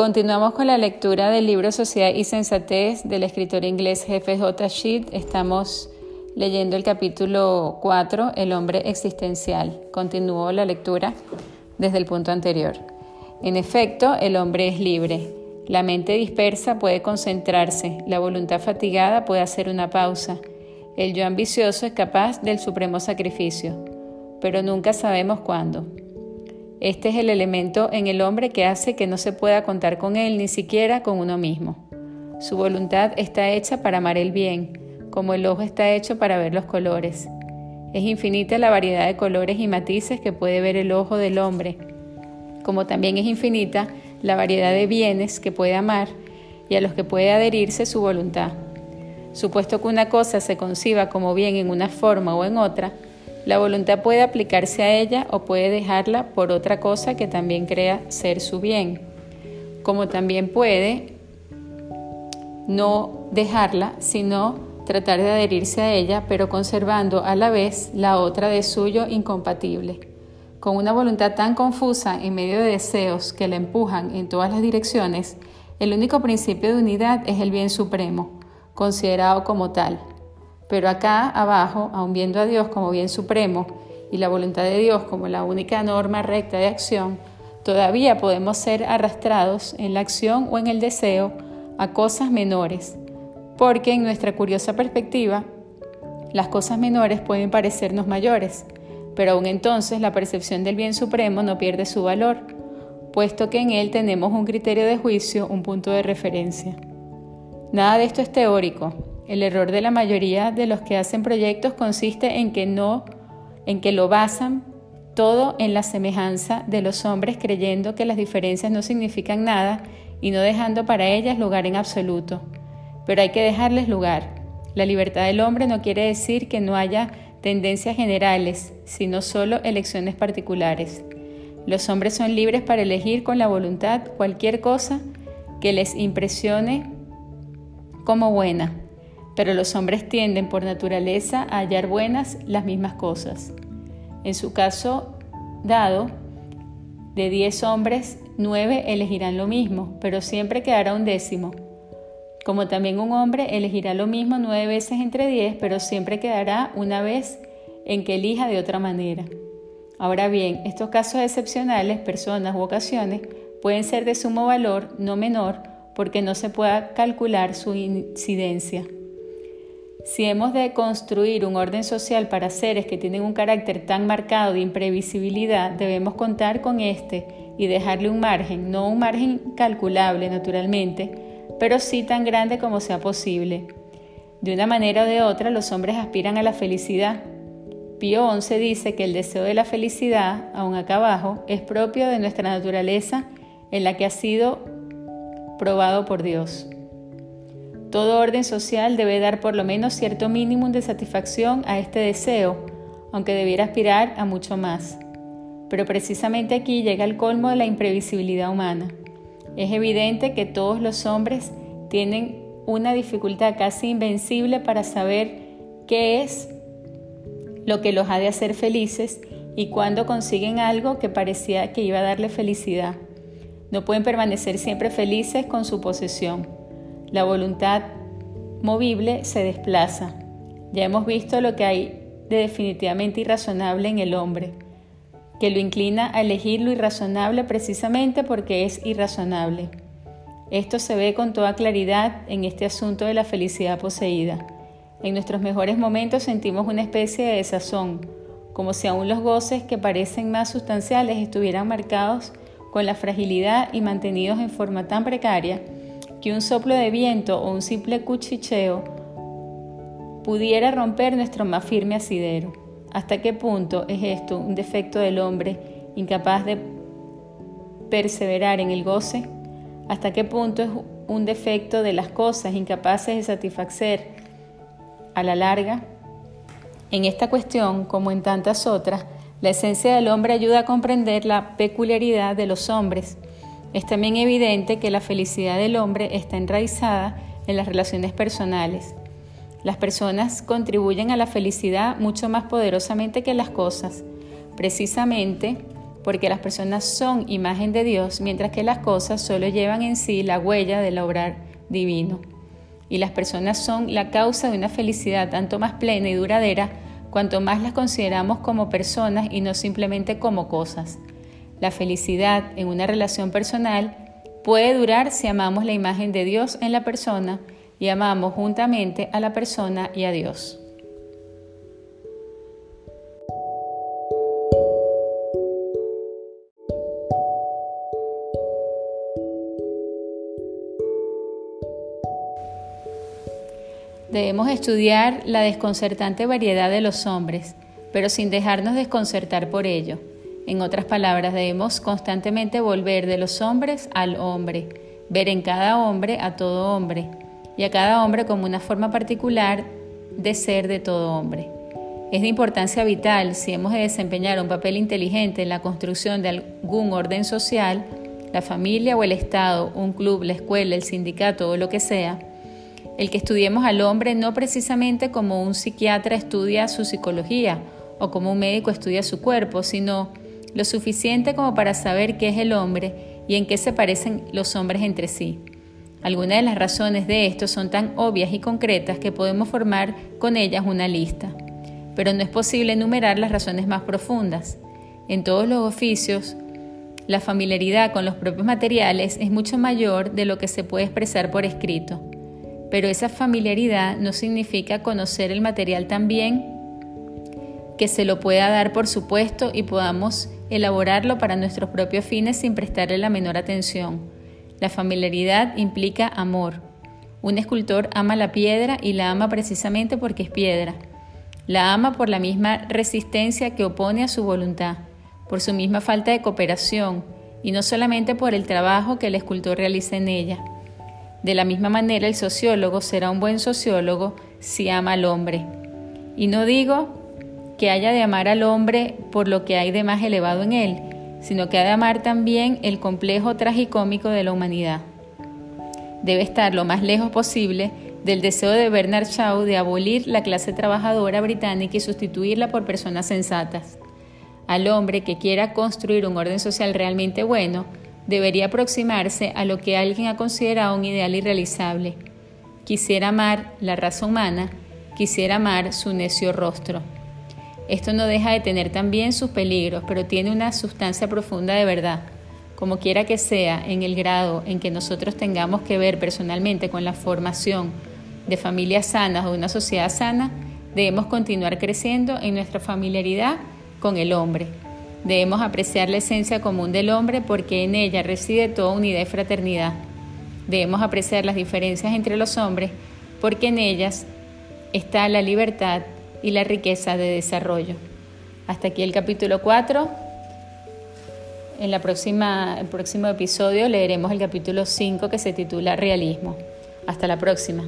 Continuamos con la lectura del libro Sociedad y Sensatez del escritor inglés Jefe J. Sheet. Estamos leyendo el capítulo 4, El hombre existencial. Continúo la lectura desde el punto anterior. En efecto, el hombre es libre. La mente dispersa puede concentrarse, la voluntad fatigada puede hacer una pausa. El yo ambicioso es capaz del supremo sacrificio, pero nunca sabemos cuándo. Este es el elemento en el hombre que hace que no se pueda contar con él ni siquiera con uno mismo. Su voluntad está hecha para amar el bien, como el ojo está hecho para ver los colores. Es infinita la variedad de colores y matices que puede ver el ojo del hombre, como también es infinita la variedad de bienes que puede amar y a los que puede adherirse su voluntad. Supuesto que una cosa se conciba como bien en una forma o en otra, la voluntad puede aplicarse a ella o puede dejarla por otra cosa que también crea ser su bien, como también puede no dejarla, sino tratar de adherirse a ella, pero conservando a la vez la otra de suyo incompatible. Con una voluntad tan confusa en medio de deseos que la empujan en todas las direcciones, el único principio de unidad es el bien supremo, considerado como tal. Pero acá abajo, aun viendo a Dios como bien supremo y la voluntad de Dios como la única norma recta de acción, todavía podemos ser arrastrados en la acción o en el deseo a cosas menores, porque en nuestra curiosa perspectiva, las cosas menores pueden parecernos mayores, pero aún entonces la percepción del bien supremo no pierde su valor, puesto que en él tenemos un criterio de juicio, un punto de referencia. Nada de esto es teórico, el error de la mayoría de los que hacen proyectos consiste en que no, en que lo basan todo en la semejanza de los hombres creyendo que las diferencias no significan nada y no dejando para ellas lugar en absoluto. Pero hay que dejarles lugar. La libertad del hombre no quiere decir que no haya tendencias generales, sino solo elecciones particulares. Los hombres son libres para elegir con la voluntad cualquier cosa que les impresione como buena pero los hombres tienden por naturaleza a hallar buenas las mismas cosas. En su caso dado, de 10 hombres, 9 elegirán lo mismo, pero siempre quedará un décimo. Como también un hombre elegirá lo mismo nueve veces entre 10, pero siempre quedará una vez en que elija de otra manera. Ahora bien, estos casos excepcionales, personas u ocasiones, pueden ser de sumo valor, no menor, porque no se pueda calcular su incidencia. Si hemos de construir un orden social para seres que tienen un carácter tan marcado de imprevisibilidad, debemos contar con este y dejarle un margen, no un margen calculable naturalmente, pero sí tan grande como sea posible. De una manera o de otra, los hombres aspiran a la felicidad. Pío XI dice que el deseo de la felicidad, aún acá abajo, es propio de nuestra naturaleza en la que ha sido probado por Dios. Todo orden social debe dar por lo menos cierto mínimo de satisfacción a este deseo, aunque debiera aspirar a mucho más. Pero precisamente aquí llega el colmo de la imprevisibilidad humana. Es evidente que todos los hombres tienen una dificultad casi invencible para saber qué es lo que los ha de hacer felices y cuando consiguen algo que parecía que iba a darle felicidad. No pueden permanecer siempre felices con su posesión. La voluntad movible se desplaza. Ya hemos visto lo que hay de definitivamente irrazonable en el hombre, que lo inclina a elegir lo irrazonable precisamente porque es irrazonable. Esto se ve con toda claridad en este asunto de la felicidad poseída. En nuestros mejores momentos sentimos una especie de desazón, como si aún los goces que parecen más sustanciales estuvieran marcados con la fragilidad y mantenidos en forma tan precaria que un soplo de viento o un simple cuchicheo pudiera romper nuestro más firme asidero. ¿Hasta qué punto es esto un defecto del hombre incapaz de perseverar en el goce? ¿Hasta qué punto es un defecto de las cosas incapaces de satisfacer a la larga? En esta cuestión, como en tantas otras, la esencia del hombre ayuda a comprender la peculiaridad de los hombres es también evidente que la felicidad del hombre está enraizada en las relaciones personales. Las personas contribuyen a la felicidad mucho más poderosamente que las cosas, precisamente porque las personas son imagen de Dios, mientras que las cosas solo llevan en sí la huella del obrar divino. Y las personas son la causa de una felicidad tanto más plena y duradera cuanto más las consideramos como personas y no simplemente como cosas. La felicidad en una relación personal puede durar si amamos la imagen de Dios en la persona y amamos juntamente a la persona y a Dios. Debemos estudiar la desconcertante variedad de los hombres, pero sin dejarnos desconcertar por ello. En otras palabras, debemos constantemente volver de los hombres al hombre, ver en cada hombre a todo hombre y a cada hombre como una forma particular de ser de todo hombre. Es de importancia vital si hemos de desempeñar un papel inteligente en la construcción de algún orden social, la familia o el Estado, un club, la escuela, el sindicato o lo que sea, el que estudiemos al hombre no precisamente como un psiquiatra estudia su psicología o como un médico estudia su cuerpo, sino lo suficiente como para saber qué es el hombre y en qué se parecen los hombres entre sí. Algunas de las razones de esto son tan obvias y concretas que podemos formar con ellas una lista, pero no es posible enumerar las razones más profundas. En todos los oficios, la familiaridad con los propios materiales es mucho mayor de lo que se puede expresar por escrito. Pero esa familiaridad no significa conocer el material tan bien que se lo pueda dar por supuesto y podamos elaborarlo para nuestros propios fines sin prestarle la menor atención. La familiaridad implica amor. Un escultor ama la piedra y la ama precisamente porque es piedra. La ama por la misma resistencia que opone a su voluntad, por su misma falta de cooperación y no solamente por el trabajo que el escultor realiza en ella. De la misma manera, el sociólogo será un buen sociólogo si ama al hombre. Y no digo que haya de amar al hombre por lo que hay de más elevado en él, sino que ha de amar también el complejo tragicómico de la humanidad. Debe estar lo más lejos posible del deseo de Bernard Shaw de abolir la clase trabajadora británica y sustituirla por personas sensatas. Al hombre que quiera construir un orden social realmente bueno, debería aproximarse a lo que alguien ha considerado un ideal irrealizable. Quisiera amar la raza humana, quisiera amar su necio rostro. Esto no deja de tener también sus peligros, pero tiene una sustancia profunda de verdad. Como quiera que sea, en el grado en que nosotros tengamos que ver personalmente con la formación de familias sanas o de una sociedad sana, debemos continuar creciendo en nuestra familiaridad con el hombre Debemos apreciar la esencia común del hombre porque en ella reside toda unidad y fraternidad. Debemos apreciar las diferencias entre los hombres porque en ellas está la libertad y la riqueza de desarrollo. Hasta aquí el capítulo 4. En la próxima, el próximo episodio leeremos el capítulo 5 que se titula Realismo. Hasta la próxima.